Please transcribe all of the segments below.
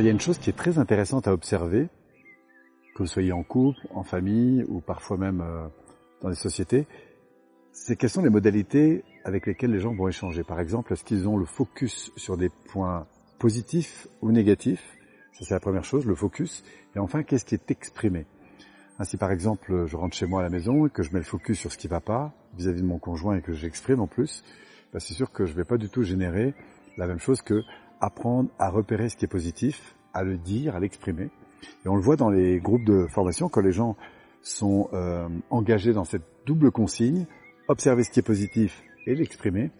Il y a une chose qui est très intéressante à observer, que vous soyez en couple, en famille ou parfois même euh, dans les sociétés, c'est quelles sont les modalités avec lesquelles les gens vont échanger. Par exemple, est-ce qu'ils ont le focus sur des points positifs ou négatifs? Ça c'est la première chose, le focus. Et enfin, qu'est-ce qui est exprimé? Si par exemple, je rentre chez moi à la maison et que je mets le focus sur ce qui va pas vis-à-vis de mon conjoint et que j'exprime en plus, bah, c'est sûr que je vais pas du tout générer la même chose que apprendre à repérer ce qui est positif, à le dire, à l'exprimer. Et on le voit dans les groupes de formation quand les gens sont euh, engagés dans cette double consigne, observer ce qui est positif et l'exprimer.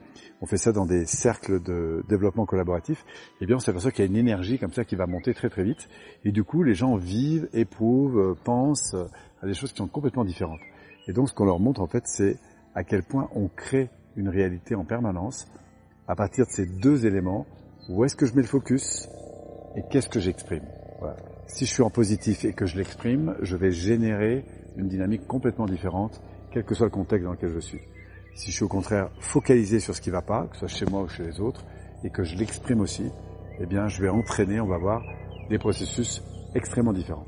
On fait ça dans des cercles de développement collaboratif. Eh bien, on s'aperçoit qu'il y a une énergie comme ça qui va monter très très vite. Et du coup, les gens vivent, éprouvent, euh, pensent à des choses qui sont complètement différentes. Et donc, ce qu'on leur montre en fait, c'est à quel point on crée une réalité en permanence à partir de ces deux éléments. Où est-ce que je mets le focus et qu'est-ce que j'exprime voilà. Si je suis en positif et que je l'exprime, je vais générer une dynamique complètement différente, quel que soit le contexte dans lequel je suis. Si je suis au contraire focalisé sur ce qui va pas, que ce soit chez moi ou chez les autres, et que je l'exprime aussi, eh bien, je vais entraîner, on va voir, des processus extrêmement différents.